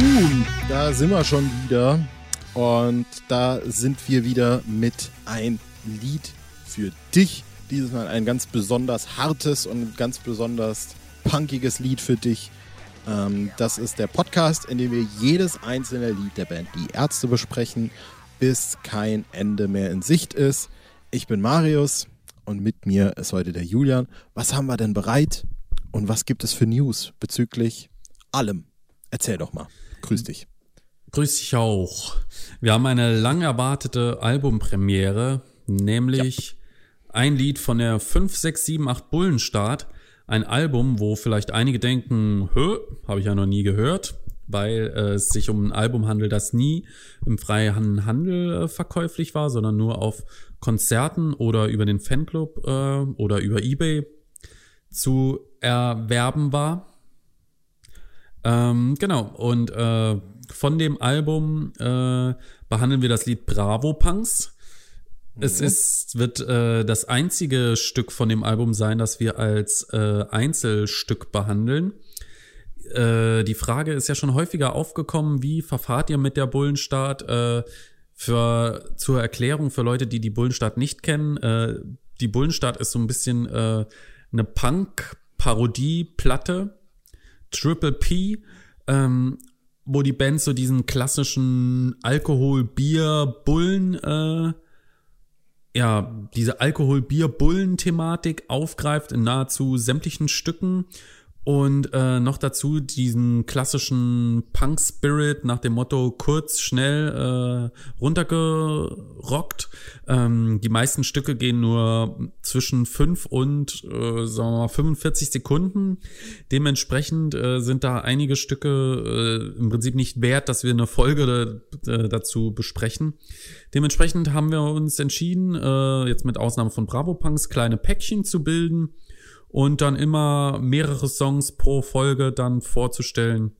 Nun, da sind wir schon wieder. Und da sind wir wieder mit ein Lied für dich. Dieses Mal ein ganz besonders hartes und ganz besonders punkiges Lied für dich. Ähm, das ist der Podcast, in dem wir jedes einzelne Lied der Band Die Ärzte besprechen, bis kein Ende mehr in Sicht ist. Ich bin Marius und mit mir ist heute der Julian. Was haben wir denn bereit und was gibt es für News bezüglich allem? Erzähl doch mal. Grüß dich. Grüß dich auch. Wir haben eine lang erwartete Albumpremiere, nämlich ja. ein Lied von der 5, 6, 7, 8 Bullenstart. Ein Album, wo vielleicht einige denken, hö, habe ich ja noch nie gehört, weil äh, es sich um ein Album handelt, das nie im freien Handel äh, verkäuflich war, sondern nur auf Konzerten oder über den Fanclub äh, oder über eBay zu erwerben war. Ähm, genau, und äh, von dem Album äh, behandeln wir das Lied Bravo Punks. Mhm. Es ist, wird äh, das einzige Stück von dem Album sein, das wir als äh, Einzelstück behandeln. Äh, die Frage ist ja schon häufiger aufgekommen, wie verfahrt ihr mit der Bullenstart? Äh, für, zur Erklärung für Leute, die die Bullenstart nicht kennen, äh, die Bullenstart ist so ein bisschen äh, eine Punk-Parodie-Platte Triple P, ähm, wo die Band so diesen klassischen Alkohol-Bier-Bullen, äh, ja, diese Alkohol-Bier-Bullen-Thematik aufgreift in nahezu sämtlichen Stücken und äh, noch dazu diesen klassischen Punk-Spirit nach dem Motto kurz, schnell äh, runtergerockt. Ähm, die meisten Stücke gehen nur zwischen 5 und äh, sagen wir mal 45 Sekunden. Dementsprechend äh, sind da einige Stücke äh, im Prinzip nicht wert, dass wir eine Folge äh, dazu besprechen. Dementsprechend haben wir uns entschieden, äh, jetzt mit Ausnahme von Bravo Punks, kleine Päckchen zu bilden und dann immer mehrere Songs pro Folge dann vorzustellen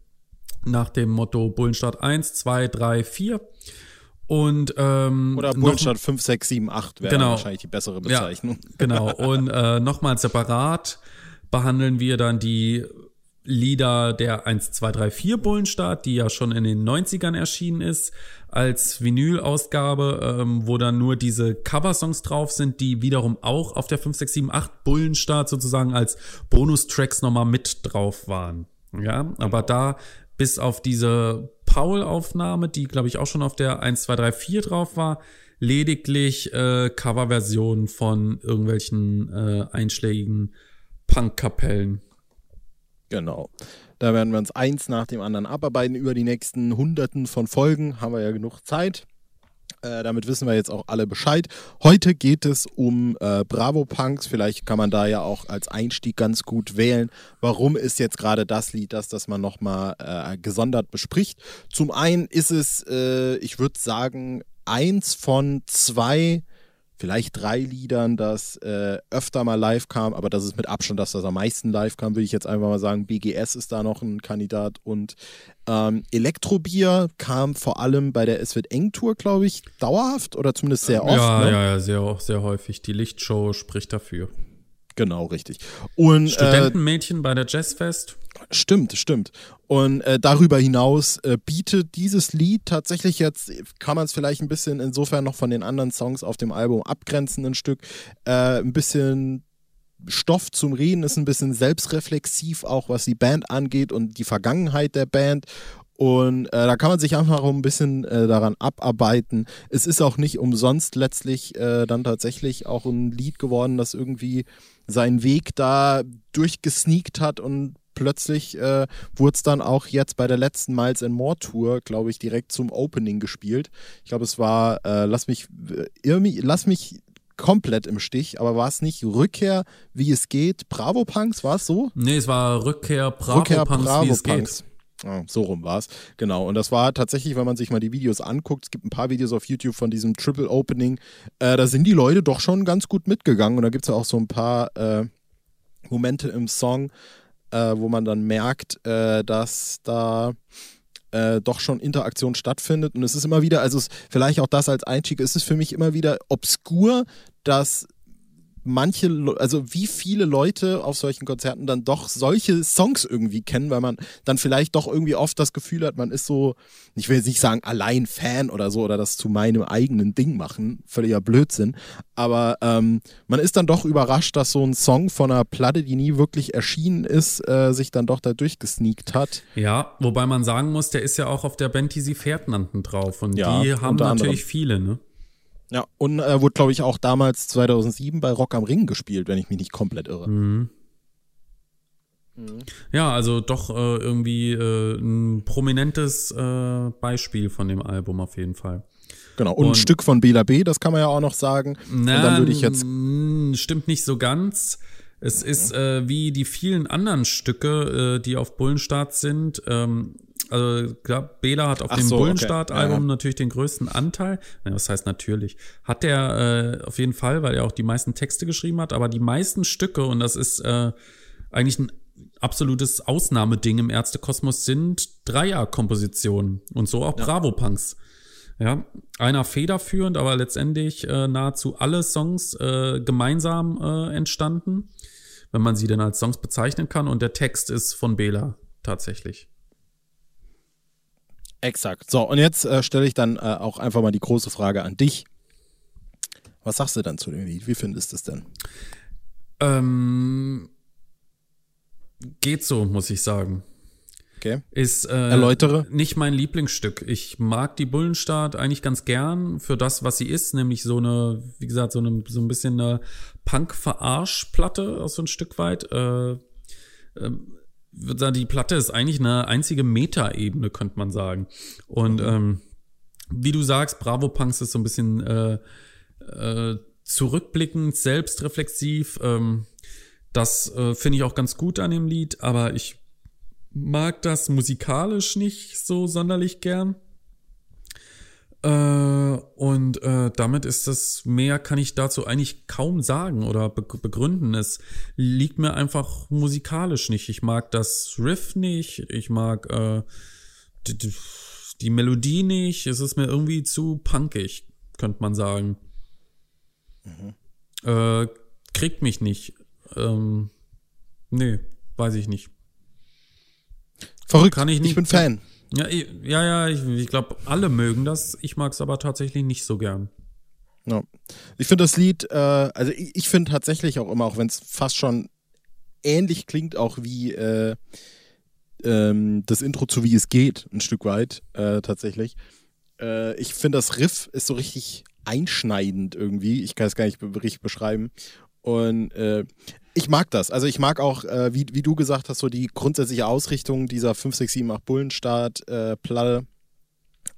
nach dem Motto Bullenstart 1, 2, 3, 4. Und ähm, oder Bullenstart 5, 6, 7, 8 wäre genau, wahrscheinlich die bessere Bezeichnung. Ja, genau. Und äh, nochmal separat behandeln wir dann die Lieder der 1, 2, 3, 4 Bullenstart, die ja schon in den 90ern erschienen ist, als Vinyl-Ausgabe, ähm, wo dann nur diese Coversongs drauf sind, die wiederum auch auf der 5, 6, 7, 8 Bullenstart sozusagen als Bonustracks nochmal mit drauf waren. Ja, aber da bis auf diese Paul-Aufnahme, die glaube ich auch schon auf der 1, 2, 3, 4 drauf war, lediglich äh, Coverversionen von irgendwelchen äh, einschlägigen Punk-Kapellen. Genau. Da werden wir uns eins nach dem anderen abarbeiten über die nächsten Hunderten von Folgen. Haben wir ja genug Zeit. Äh, damit wissen wir jetzt auch alle Bescheid. Heute geht es um äh, Bravo Punks. Vielleicht kann man da ja auch als Einstieg ganz gut wählen. Warum ist jetzt gerade das Lied das, das man nochmal äh, gesondert bespricht? Zum einen ist es, äh, ich würde sagen, eins von zwei vielleicht drei Liedern, das äh, öfter mal live kam, aber das ist mit Abstand das, das am meisten live kam, würde ich jetzt einfach mal sagen. BGS ist da noch ein Kandidat und ähm, Elektrobier kam vor allem bei der Es wird eng Tour, glaube ich, dauerhaft oder zumindest sehr oft. Ja, ne? ja, ja, sehr, sehr häufig. Die Lichtshow spricht dafür. Genau, richtig. Und, äh, Studentenmädchen äh, bei der Jazzfest. Stimmt, stimmt. Und äh, darüber hinaus äh, bietet dieses Lied tatsächlich jetzt, kann man es vielleicht ein bisschen insofern noch von den anderen Songs auf dem Album abgrenzen, ein Stück, äh, ein bisschen Stoff zum Reden, ist ein bisschen selbstreflexiv, auch was die Band angeht und die Vergangenheit der Band. Und äh, da kann man sich einfach auch ein bisschen äh, daran abarbeiten. Es ist auch nicht umsonst letztlich äh, dann tatsächlich auch ein Lied geworden, das irgendwie seinen Weg da durchgesneakt hat und plötzlich äh, wurde es dann auch jetzt bei der letzten Miles and More Tour, glaube ich, direkt zum Opening gespielt. Ich glaube, es war, äh, lass mich, irgendwie, lass mich komplett im Stich, aber war es nicht Rückkehr, wie es geht? Bravo Punks, war es so? Nee, es war Rückkehr Bravo Rückkehr, Punks, Bravo wie es Punks. geht. Oh, so rum war es. Genau. Und das war tatsächlich, wenn man sich mal die Videos anguckt, es gibt ein paar Videos auf YouTube von diesem Triple Opening, äh, da sind die Leute doch schon ganz gut mitgegangen. Und da gibt es ja auch so ein paar äh, Momente im Song, äh, wo man dann merkt, äh, dass da äh, doch schon Interaktion stattfindet. Und es ist immer wieder, also es, vielleicht auch das als Einstieg, es ist für mich immer wieder obskur, dass manche, also wie viele Leute auf solchen Konzerten dann doch solche Songs irgendwie kennen, weil man dann vielleicht doch irgendwie oft das Gefühl hat, man ist so, ich will jetzt nicht sagen allein Fan oder so oder das zu meinem eigenen Ding machen, völliger Blödsinn, aber ähm, man ist dann doch überrascht, dass so ein Song von einer Platte, die nie wirklich erschienen ist, äh, sich dann doch da durchgesneakt hat. Ja, wobei man sagen muss, der ist ja auch auf der Band, die sie Pferd nannten drauf und ja, die haben natürlich anderem. viele, ne? Ja, und äh, wurde, glaube ich, auch damals 2007 bei Rock am Ring gespielt, wenn ich mich nicht komplett irre. Mhm. Mhm. Ja, also doch äh, irgendwie äh, ein prominentes äh, Beispiel von dem Album auf jeden Fall. Genau, und, und, ein Stück von Bela B, das kann man ja auch noch sagen. Na, und dann würde ich jetzt. Stimmt nicht so ganz. Es mhm. ist äh, wie die vielen anderen Stücke, äh, die auf Bullenstart sind, ähm, also klar, Bela hat auf Ach dem so, Bullenstart-Album okay. ja. natürlich den größten Anteil. Was heißt natürlich? Hat der äh, auf jeden Fall, weil er auch die meisten Texte geschrieben hat, aber die meisten Stücke, und das ist äh, eigentlich ein absolutes Ausnahmeding im Ärztekosmos, sind Dreierkompositionen und so auch ja. Bravo-Punks. Ja, einer federführend, aber letztendlich äh, nahezu alle Songs äh, gemeinsam äh, entstanden, wenn man sie denn als Songs bezeichnen kann. Und der Text ist von Bela tatsächlich. Exakt. So, und jetzt äh, stelle ich dann äh, auch einfach mal die große Frage an dich. Was sagst du dann zu dem Lied? Wie findest du es denn? Ähm, geht so, muss ich sagen. Okay. Ist äh, Erläutere. nicht mein Lieblingsstück. Ich mag die Bullenstart eigentlich ganz gern für das, was sie ist, nämlich so eine, wie gesagt, so, eine, so ein bisschen eine Punk-Verarsch-Platte, so ein Stück weit. Äh, ähm, würde sagen, die Platte ist eigentlich eine einzige Meta-Ebene, könnte man sagen. Und mhm. ähm, wie du sagst, Bravo Punks ist so ein bisschen äh, äh, zurückblickend, selbstreflexiv. Ähm, das äh, finde ich auch ganz gut an dem Lied, aber ich mag das musikalisch nicht so sonderlich gern. Äh, und äh, damit ist das mehr, kann ich dazu eigentlich kaum sagen oder be begründen. Es liegt mir einfach musikalisch nicht. Ich mag das Riff nicht, ich mag äh, die, die Melodie nicht. Es ist mir irgendwie zu punkig, könnte man sagen. Mhm. Äh, kriegt mich nicht. Ähm, nee, weiß ich nicht. Verrückt. Kann ich nicht. Ich bin Fan. Ja, ja, ja, ich, ich glaube, alle mögen das. Ich mag es aber tatsächlich nicht so gern. Ja. Ich finde das Lied, äh, also ich, ich finde tatsächlich auch immer, auch wenn es fast schon ähnlich klingt, auch wie äh, ähm, das Intro zu Wie es geht, ein Stück weit, äh, tatsächlich. Äh, ich finde, das Riff ist so richtig einschneidend irgendwie. Ich kann es gar nicht richtig beschreiben. Und äh, ich mag das. Also ich mag auch, äh, wie, wie du gesagt hast, so die grundsätzliche Ausrichtung dieser 5, 6, 7, 8 Bullenstart äh, Platte.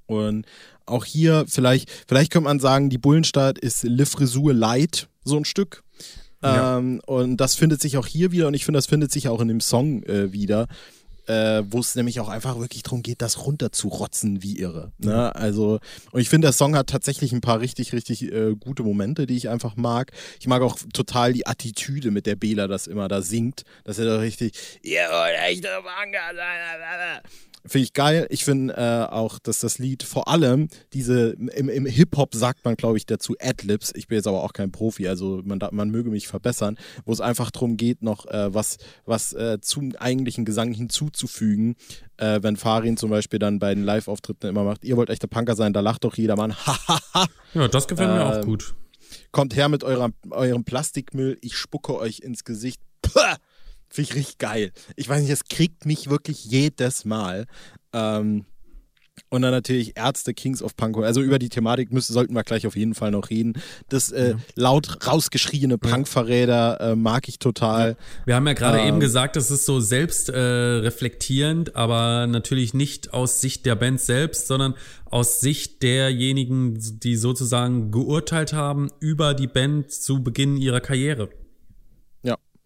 Und auch hier vielleicht, vielleicht könnte man sagen, die Bullenstart ist Le Frisur Light, so ein Stück. Ja. Ähm, und das findet sich auch hier wieder und ich finde, das findet sich auch in dem Song äh, wieder äh, wo es nämlich auch einfach wirklich darum geht, das runterzurotzen wie irre. Ne? Mhm. Also, und ich finde, der Song hat tatsächlich ein paar richtig, richtig äh, gute Momente, die ich einfach mag. Ich mag auch total die Attitüde, mit der Bela das immer da singt, dass er da richtig, ihr wollt echte Manga sein. Finde ich geil. Ich finde äh, auch, dass das Lied vor allem diese, im, im Hip-Hop sagt man, glaube ich, dazu Adlibs. Ich bin jetzt aber auch kein Profi, also man, man möge mich verbessern, wo es einfach darum geht, noch äh, was, was äh, zum eigentlichen Gesang hinzuzufügen. Äh, wenn Farin zum Beispiel dann bei den Live-Auftritten immer macht, ihr wollt echte Punker sein, da lacht doch jedermann. ja, das gefällt mir auch ähm, gut. Kommt her mit eurem, eurem Plastikmüll, ich spucke euch ins Gesicht. Puh! Finde ich richtig geil. Ich weiß nicht, es kriegt mich wirklich jedes Mal. Ähm, und dann natürlich Ärzte, Kings of Punk. Also über die Thematik müssen, sollten wir gleich auf jeden Fall noch reden. Das äh, ja. laut rausgeschriene Punkverräter äh, mag ich total. Wir haben ja gerade ähm, eben gesagt, das ist so selbst äh, reflektierend, aber natürlich nicht aus Sicht der Band selbst, sondern aus Sicht derjenigen, die sozusagen geurteilt haben über die Band zu Beginn ihrer Karriere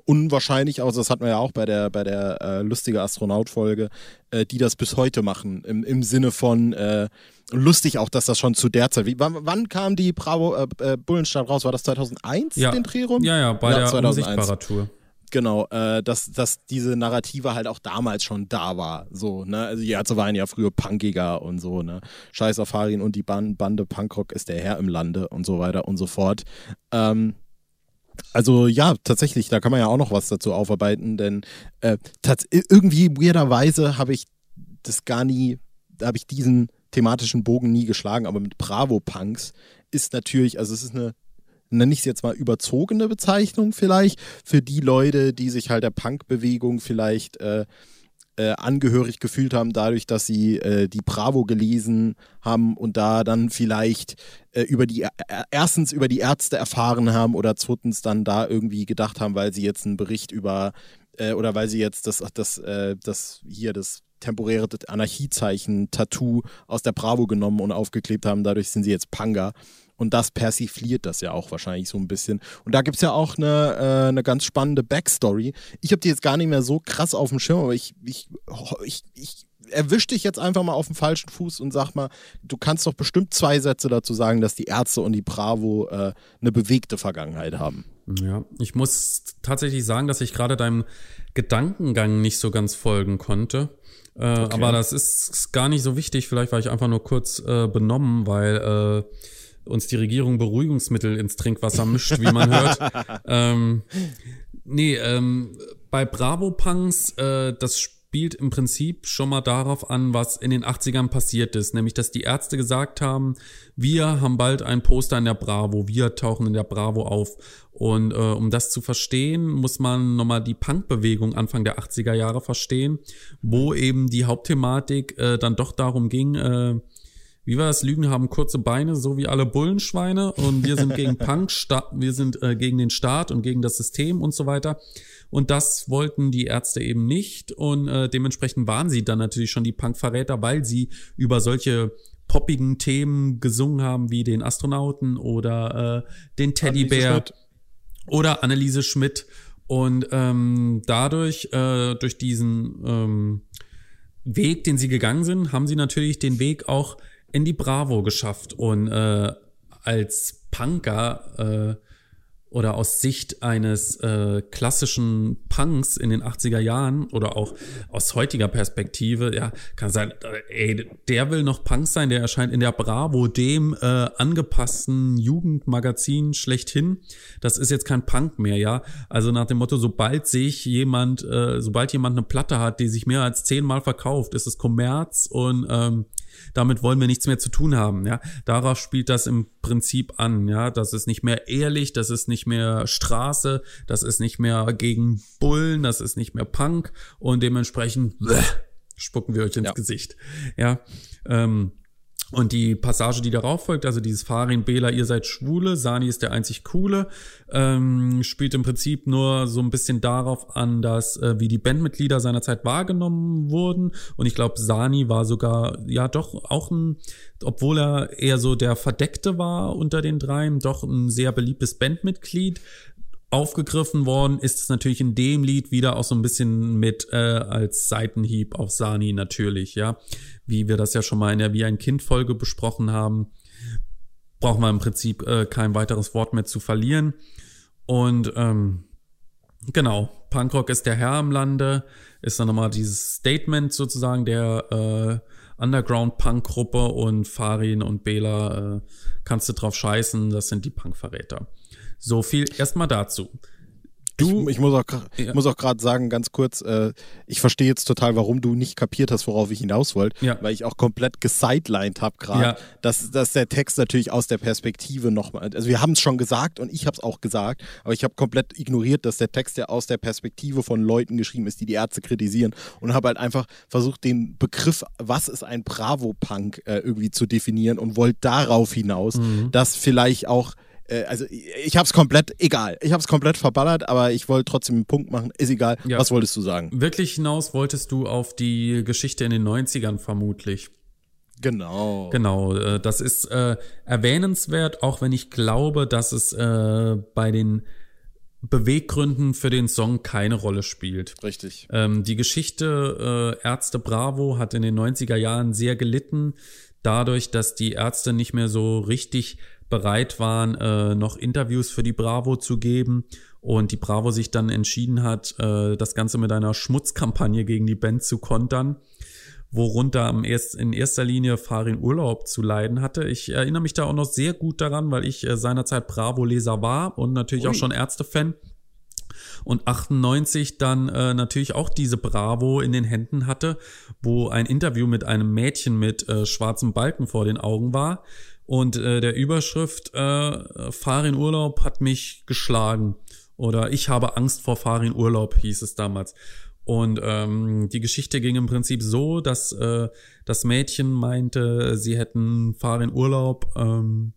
unwahrscheinlich aus, das hatten wir ja auch bei der, bei der äh, lustige Astronaut-Folge, äh, die das bis heute machen. Im, im Sinne von äh, lustig auch, dass das schon zu der Zeit. Wie, wann, wann kam die Bravo äh, äh Bullenstadt raus? War das 2001 ja. den Dreh rum? Ja, ja, bei ja, der 2001. Tour. Genau, äh, dass, dass diese Narrative halt auch damals schon da war. So, ne? Also die Ärzte waren ja früher punkiger und so, ne? Scheiß auf Harin und die Band, Bande Punkrock ist der Herr im Lande und so weiter und so fort. Ähm, Also ja, tatsächlich, da kann man ja auch noch was dazu aufarbeiten, denn äh, irgendwie weirderweise habe ich das gar nie, habe ich diesen thematischen Bogen nie geschlagen, aber mit Bravo Punks ist natürlich, also es ist eine nenne ich es jetzt mal überzogene Bezeichnung vielleicht, für die Leute, die sich halt der Punk-Bewegung vielleicht äh, äh, angehörig gefühlt haben, dadurch, dass sie äh, die Bravo gelesen haben und da dann vielleicht äh, über die, äh, erstens über die Ärzte erfahren haben oder zweitens dann da irgendwie gedacht haben, weil sie jetzt einen Bericht über, äh, oder weil sie jetzt das, das, äh, das hier, das temporäre Anarchiezeichen Tattoo aus der Bravo genommen und aufgeklebt haben, dadurch sind sie jetzt Panga. Und das persifliert das ja auch wahrscheinlich so ein bisschen. Und da gibt es ja auch eine, äh, eine ganz spannende Backstory. Ich habe die jetzt gar nicht mehr so krass auf dem Schirm, aber ich, ich, ich, ich erwisch dich jetzt einfach mal auf dem falschen Fuß und sag mal, du kannst doch bestimmt zwei Sätze dazu sagen, dass die Ärzte und die Bravo äh, eine bewegte Vergangenheit haben. Ja, ich muss tatsächlich sagen, dass ich gerade deinem Gedankengang nicht so ganz folgen konnte. Äh, okay. Aber das ist gar nicht so wichtig. Vielleicht war ich einfach nur kurz äh, benommen, weil äh, uns die Regierung Beruhigungsmittel ins Trinkwasser mischt, wie man hört. ähm, nee, ähm, bei Bravo Punks, äh, das spielt im Prinzip schon mal darauf an, was in den 80ern passiert ist. Nämlich, dass die Ärzte gesagt haben, wir haben bald ein Poster in der Bravo, wir tauchen in der Bravo auf. Und äh, um das zu verstehen, muss man nochmal die Punk-Bewegung Anfang der 80er Jahre verstehen, wo eben die Hauptthematik äh, dann doch darum ging, äh, wie war das? Lügen haben kurze Beine, so wie alle Bullenschweine. Und wir sind gegen Punk, wir sind äh, gegen den Staat und gegen das System und so weiter. Und das wollten die Ärzte eben nicht. Und äh, dementsprechend waren sie dann natürlich schon die Punk-Verräter, weil sie über solche poppigen Themen gesungen haben, wie den Astronauten oder äh, den Teddybär oder Anneliese Schmidt. Und ähm, dadurch, äh, durch diesen ähm, Weg, den sie gegangen sind, haben sie natürlich den Weg auch in die Bravo geschafft und äh, als Punker äh, oder aus Sicht eines äh, klassischen Punks in den 80er Jahren oder auch aus heutiger Perspektive, ja, kann sein, ey, der will noch Punk sein, der erscheint in der Bravo, dem äh, angepassten Jugendmagazin schlechthin. Das ist jetzt kein Punk mehr, ja. Also nach dem Motto, sobald sich jemand, äh, sobald jemand eine Platte hat, die sich mehr als zehnmal verkauft, ist es Kommerz und ähm, damit wollen wir nichts mehr zu tun haben, ja. Darauf spielt das im Prinzip an, ja. Das ist nicht mehr ehrlich, das ist nicht mehr Straße, das ist nicht mehr gegen Bullen, das ist nicht mehr Punk und dementsprechend bleh, spucken wir euch ins ja. Gesicht, ja. Ähm, und die Passage, die darauf folgt, also dieses Farin Bela, ihr seid Schwule, Sani ist der einzig Coole, ähm, spielt im Prinzip nur so ein bisschen darauf an, dass äh, wie die Bandmitglieder seinerzeit wahrgenommen wurden. Und ich glaube, Sani war sogar, ja doch auch ein, obwohl er eher so der Verdeckte war unter den dreien, doch ein sehr beliebtes Bandmitglied aufgegriffen worden ist es natürlich in dem Lied wieder auch so ein bisschen mit äh, als Seitenhieb auf Sani natürlich, ja. Wie wir das ja schon mal in der Wie ein Kind Folge besprochen haben, brauchen wir im Prinzip äh, kein weiteres Wort mehr zu verlieren. Und ähm, genau, Punkrock ist der Herr im Lande, ist dann nochmal dieses Statement sozusagen der äh, Underground-Punk-Gruppe und Farin und Bela äh, kannst du drauf scheißen, das sind die Punk-Verräter. So viel erstmal dazu. Du, ich, ich muss auch, ja. muss auch gerade sagen, ganz kurz, äh, ich verstehe jetzt total, warum du nicht kapiert hast, worauf ich hinaus wollte, ja. weil ich auch komplett gesidelined habe gerade, ja. dass, dass der Text natürlich aus der Perspektive nochmal, also wir haben es schon gesagt und ich habe es auch gesagt, aber ich habe komplett ignoriert, dass der Text ja aus der Perspektive von Leuten geschrieben ist, die die Ärzte kritisieren und habe halt einfach versucht, den Begriff, was ist ein Bravo-Punk, äh, irgendwie zu definieren und wollte darauf hinaus, mhm. dass vielleicht auch äh, also ich habe es komplett, egal, ich habe es komplett verballert, aber ich wollte trotzdem einen Punkt machen, ist egal. Ja. Was wolltest du sagen? Wirklich hinaus wolltest du auf die Geschichte in den 90ern vermutlich. Genau. Genau, äh, das ist äh, erwähnenswert, auch wenn ich glaube, dass es äh, bei den Beweggründen für den Song keine Rolle spielt. Richtig. Ähm, die Geschichte äh, Ärzte Bravo hat in den 90er Jahren sehr gelitten, dadurch, dass die Ärzte nicht mehr so richtig bereit waren, äh, noch Interviews für die Bravo zu geben und die Bravo sich dann entschieden hat, äh, das Ganze mit einer Schmutzkampagne gegen die Band zu kontern, worunter am erst, in erster Linie Farin Urlaub zu leiden hatte. Ich erinnere mich da auch noch sehr gut daran, weil ich äh, seinerzeit Bravo-Leser war und natürlich Ui. auch schon Ärzte-Fan und 98 dann äh, natürlich auch diese Bravo in den Händen hatte, wo ein Interview mit einem Mädchen mit äh, schwarzem Balken vor den Augen war und äh, der Überschrift äh, Farin Urlaub hat mich geschlagen oder ich habe Angst vor Farin Urlaub hieß es damals. Und ähm, die Geschichte ging im Prinzip so, dass äh, das Mädchen meinte, sie hätten Farin Urlaub ähm,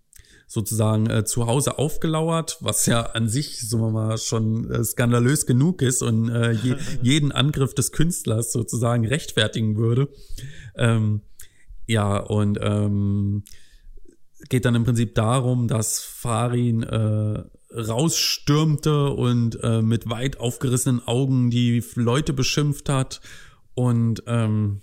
sozusagen äh, zu Hause aufgelauert, was ja an sich, so mal, schon äh, skandalös genug ist und äh, je, jeden Angriff des Künstlers sozusagen rechtfertigen würde. Ähm, ja, und ähm, geht dann im Prinzip darum, dass Farin äh, rausstürmte und äh, mit weit aufgerissenen Augen die Leute beschimpft hat und ähm,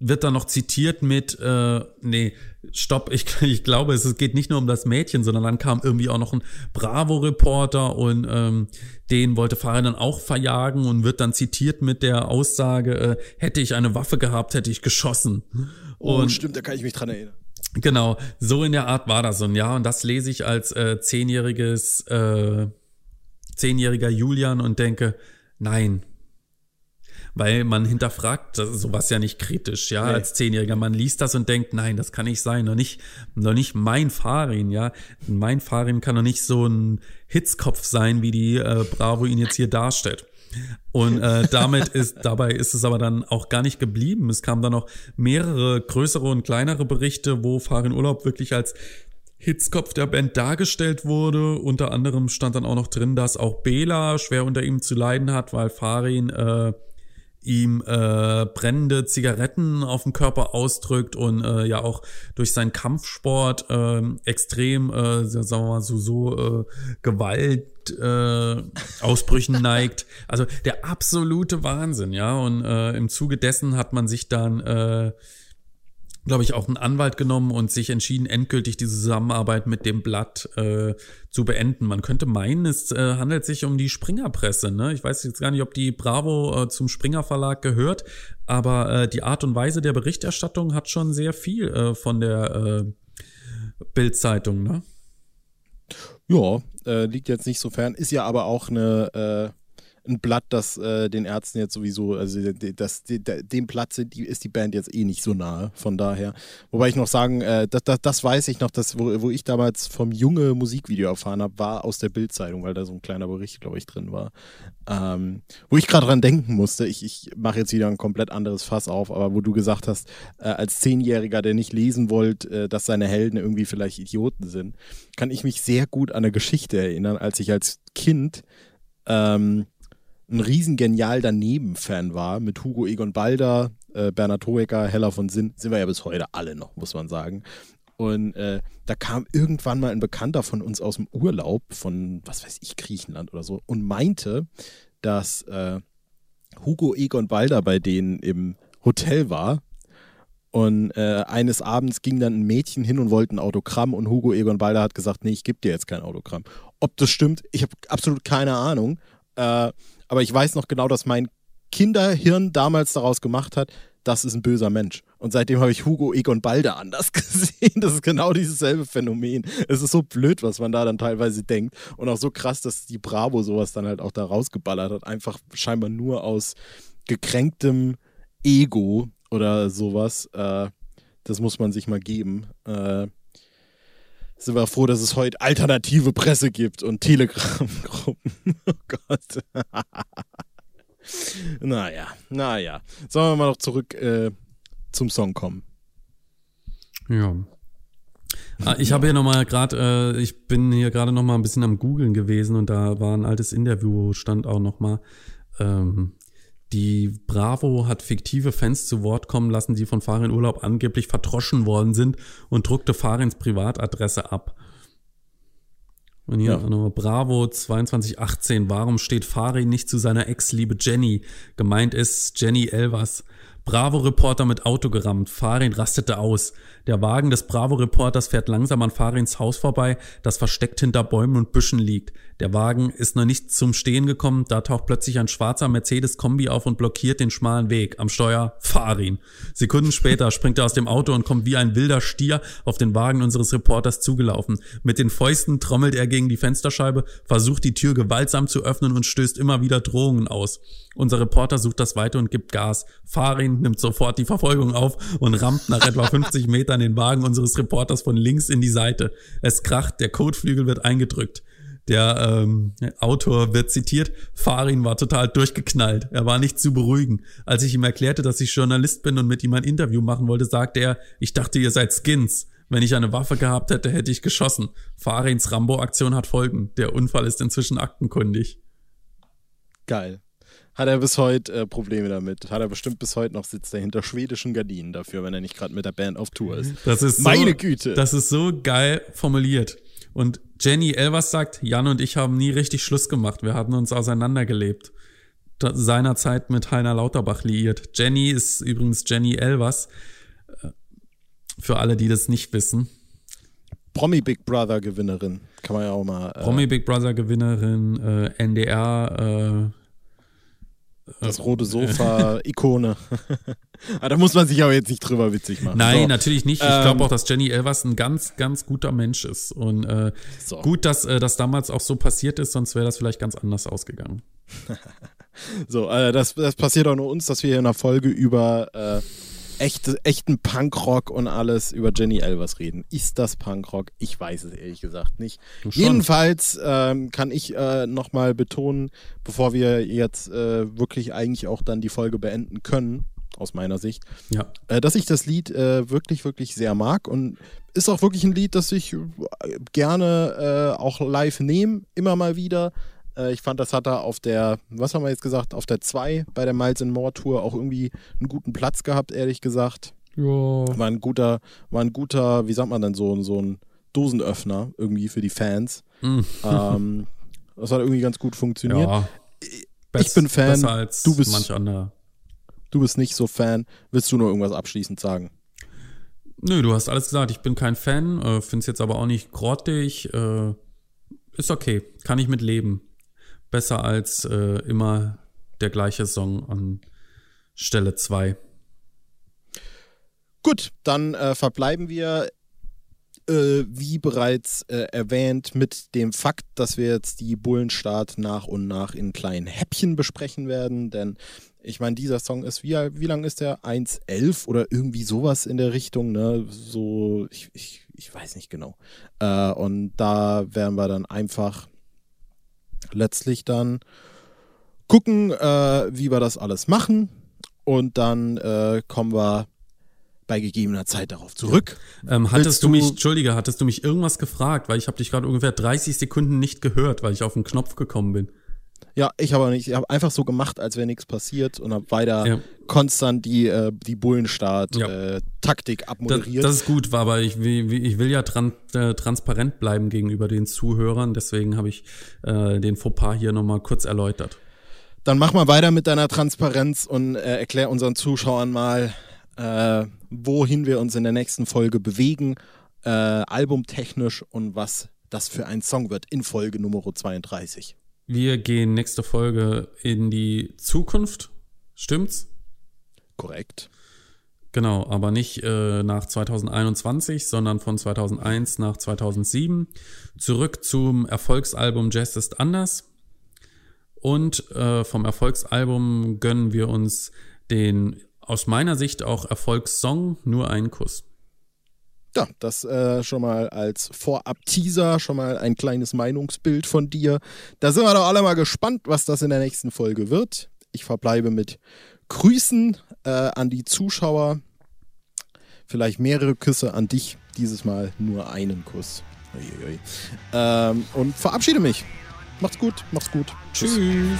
wird dann noch zitiert mit, äh, nee, stopp, ich, ich glaube, es geht nicht nur um das Mädchen, sondern dann kam irgendwie auch noch ein Bravo-Reporter und ähm, den wollte Farin dann auch verjagen und wird dann zitiert mit der Aussage, äh, hätte ich eine Waffe gehabt, hätte ich geschossen. Oh, und, stimmt, da kann ich mich dran erinnern. Genau, so in der Art war das und ja, und das lese ich als äh, zehnjähriges, äh, zehnjähriger Julian und denke, nein, weil man hinterfragt sowas ja nicht kritisch, ja, nee. als Zehnjähriger. Man liest das und denkt, nein, das kann nicht sein, noch nicht, noch nicht mein Farin, ja. Mein Farin kann doch nicht so ein Hitzkopf sein, wie die äh, Bravo ihn jetzt hier darstellt. Und äh, damit ist, dabei ist es aber dann auch gar nicht geblieben. Es kamen dann noch mehrere größere und kleinere Berichte, wo Farin Urlaub wirklich als Hitzkopf der Band dargestellt wurde. Unter anderem stand dann auch noch drin, dass auch Bela schwer unter ihm zu leiden hat, weil Farin äh, ihm äh, brennende Zigaretten auf dem Körper ausdrückt und äh, ja auch durch seinen Kampfsport äh, extrem, äh, sagen wir mal so, so äh, Gewalt äh, Ausbrüchen neigt. Also der absolute Wahnsinn, ja. Und äh, im Zuge dessen hat man sich dann äh, glaube ich, auch einen Anwalt genommen und sich entschieden, endgültig diese Zusammenarbeit mit dem Blatt äh, zu beenden. Man könnte meinen, es äh, handelt sich um die Springerpresse. Ne? Ich weiß jetzt gar nicht, ob die Bravo äh, zum Springer Verlag gehört, aber äh, die Art und Weise der Berichterstattung hat schon sehr viel äh, von der äh, Bildzeitung. Ne? Ja, äh, liegt jetzt nicht so fern, ist ja aber auch eine äh ein Blatt, das äh, den Ärzten jetzt sowieso, also das, dem Platz ist die Band jetzt eh nicht so nahe, von daher. Wobei ich noch sagen, äh, das, das, das weiß ich noch, dass, wo, wo ich damals vom Junge Musikvideo erfahren habe, war aus der Bildzeitung, weil da so ein kleiner Bericht, glaube ich, drin war. Ähm, wo ich gerade dran denken musste, ich, ich mache jetzt wieder ein komplett anderes Fass auf, aber wo du gesagt hast, äh, als Zehnjähriger, der nicht lesen wollte, äh, dass seine Helden irgendwie vielleicht Idioten sind, kann ich mich sehr gut an eine Geschichte erinnern, als ich als Kind ähm, ein riesengenial daneben-Fan war mit Hugo Egon Balder, äh, Bernhard Hoeker, Heller von Sinn, sind wir ja bis heute alle noch, muss man sagen. Und äh, da kam irgendwann mal ein Bekannter von uns aus dem Urlaub von, was weiß ich, Griechenland oder so und meinte, dass äh, Hugo Egon Balder bei denen im Hotel war. Und äh, eines Abends ging dann ein Mädchen hin und wollte ein Autogramm und Hugo Egon Balder hat gesagt, nee, ich gebe dir jetzt kein Autogramm. Ob das stimmt, ich habe absolut keine Ahnung. Äh, aber ich weiß noch genau, dass mein Kinderhirn damals daraus gemacht hat, das ist ein böser Mensch. Und seitdem habe ich Hugo Egon Balder anders gesehen. Das ist genau dieses selbe Phänomen. Es ist so blöd, was man da dann teilweise denkt. Und auch so krass, dass die Bravo sowas dann halt auch da rausgeballert hat. Einfach scheinbar nur aus gekränktem Ego oder sowas. Äh, das muss man sich mal geben. Sind wir froh, dass es heute alternative Presse gibt und Telegram-Gruppen. Oh Gott. naja, naja. Sollen wir mal noch zurück äh, zum Song kommen? Ja. Ah, ich habe hier nochmal gerade, äh, ich bin hier gerade nochmal ein bisschen am Googeln gewesen und da war ein altes Interview, stand auch nochmal, ähm, die Bravo hat fiktive Fans zu Wort kommen lassen, die von Farin Urlaub angeblich verdroschen worden sind und druckte Farins Privatadresse ab. Und hier ja. nochmal Bravo 2218. Warum steht Farin nicht zu seiner Ex-Liebe Jenny? Gemeint ist Jenny Elvers. Bravo-Reporter mit Auto gerammt. Farin rastete aus. Der Wagen des Bravo-Reporters fährt langsam an Farins Haus vorbei, das versteckt hinter Bäumen und Büschen liegt. Der Wagen ist noch nicht zum Stehen gekommen, da taucht plötzlich ein schwarzer Mercedes-Kombi auf und blockiert den schmalen Weg. Am Steuer, fahr ihn. Sekunden später springt er aus dem Auto und kommt wie ein wilder Stier auf den Wagen unseres Reporters zugelaufen. Mit den Fäusten trommelt er gegen die Fensterscheibe, versucht die Tür gewaltsam zu öffnen und stößt immer wieder Drohungen aus. Unser Reporter sucht das weiter und gibt Gas. Farin nimmt sofort die Verfolgung auf und rammt nach etwa 50 Metern den Wagen unseres Reporters von links in die Seite. Es kracht, der Kotflügel wird eingedrückt. Der ähm, Autor wird zitiert, Farin war total durchgeknallt. Er war nicht zu beruhigen. Als ich ihm erklärte, dass ich Journalist bin und mit ihm ein Interview machen wollte, sagte er, ich dachte, ihr seid Skins. Wenn ich eine Waffe gehabt hätte, hätte ich geschossen. Farins Rambo-Aktion hat Folgen. Der Unfall ist inzwischen aktenkundig. Geil. Hat er bis heute äh, Probleme damit? Hat er bestimmt bis heute noch sitzt er hinter schwedischen Gardinen dafür, wenn er nicht gerade mit der Band auf Tour ist. Das ist Meine so, Güte. Das ist so geil formuliert. Und Jenny Elvers sagt, Jan und ich haben nie richtig Schluss gemacht. Wir hatten uns auseinandergelebt. Seinerzeit mit Heiner Lauterbach liiert. Jenny ist übrigens Jenny Elvers. Äh, Für alle, die das nicht wissen. Promi Big Brother Gewinnerin. Kann man ja auch mal. Äh, Promi Big Brother Gewinnerin, äh, NDR, das rote Sofa, Ikone. ah, da muss man sich aber jetzt nicht drüber witzig machen. Nein, so. natürlich nicht. Ich Ähm, glaube auch, dass Jenny Elvers ein ganz, ganz guter Mensch ist. Und äh, So. gut, dass äh, das damals auch so passiert ist, sonst wäre das vielleicht ganz anders ausgegangen. So, äh, das, das passiert auch nur uns, dass wir hier in einer Folge über äh, echte, echten Punkrock und alles über Jenny Elvers reden. Ist das Punkrock? Ich weiß es ehrlich gesagt nicht. Jedenfalls ähm, kann ich äh, nochmal betonen, bevor wir jetzt äh, wirklich eigentlich auch dann die Folge beenden können, aus meiner Sicht, Ja. äh, dass ich das Lied äh, wirklich, wirklich sehr mag und ist auch wirklich ein Lied, das ich äh, gerne äh, auch live nehme, immer mal wieder. Äh, ich fand, das hat er auf der, was haben wir jetzt gesagt, auf der 2 bei der Miles and More Tour auch irgendwie einen guten Platz gehabt, ehrlich gesagt. Ja. War ein guter, war ein guter, wie sagt man denn so, so ein Dosenöffner irgendwie für die Fans. Mm. ähm, das hat irgendwie ganz gut funktioniert. Ja. Ich bin Fan, Besser als du bist- manch anderer. Du bist nicht so Fan. Willst du nur irgendwas abschließend sagen? Nö, du hast alles gesagt. Ich bin kein Fan, äh, find's jetzt aber auch nicht grottig. Äh, ist okay, kann ich mit leben. Besser als äh, immer der gleiche Song an Stelle 2. Gut, dann äh, verbleiben wir, äh, wie bereits äh, erwähnt, mit dem Fakt, dass wir jetzt die Bullenstart nach und nach in kleinen Häppchen besprechen werden. Denn ich meine, dieser Song ist, wie, wie lang ist der? 1,11 oder irgendwie sowas in der Richtung, ne? So, ich, ich, ich weiß nicht genau. Äh, und da werden wir dann einfach letztlich dann gucken, äh, wie wir das alles machen. Und dann äh, kommen wir bei gegebener Zeit darauf zurück. Ähm, hattest Willst du mich, du- Entschuldige, hattest du mich irgendwas gefragt, weil ich habe dich gerade ungefähr 30 Sekunden nicht gehört, weil ich auf den Knopf gekommen bin. Ja, ich habe nicht, ich habe einfach so gemacht, als wäre nichts passiert und habe weiter Ja. konstant die, äh, die Bullenstart Ja. äh, Taktik Das, abmoderiert. das ist gut, war, aber ich will, ich will ja tran äh, transparent bleiben gegenüber den Zuhörern, deswegen habe ich äh, den Fauxpas hier nochmal kurz erläutert. Dann mach mal weiter mit deiner Transparenz und äh, erklär unseren Zuschauern mal, äh, wohin wir uns in der nächsten Folge bewegen, äh, albumtechnisch und was das für ein Song wird in Folge Nummer 32. Wir gehen nächste Folge in die Zukunft, stimmt's? Korrekt. Genau, aber nicht äh, nach 2021, sondern von 2001 nach 2007. Zurück zum Erfolgsalbum Jazz ist anders. Und äh, vom Erfolgsalbum gönnen wir uns den aus meiner Sicht auch Erfolgssong Nur einen Kuss. Ja, das äh, schon mal als Vorab-Teaser, schon mal ein kleines Meinungsbild von dir. Da sind wir doch alle mal gespannt, was das in der nächsten Folge wird. Ich verbleibe mit Grüßen äh, an die Zuschauer. Vielleicht mehrere Küsse an dich. Dieses Mal nur einen Kuss. Uiuiui. Ähm, und verabschiede mich. Macht's gut, macht's gut. Tschüss.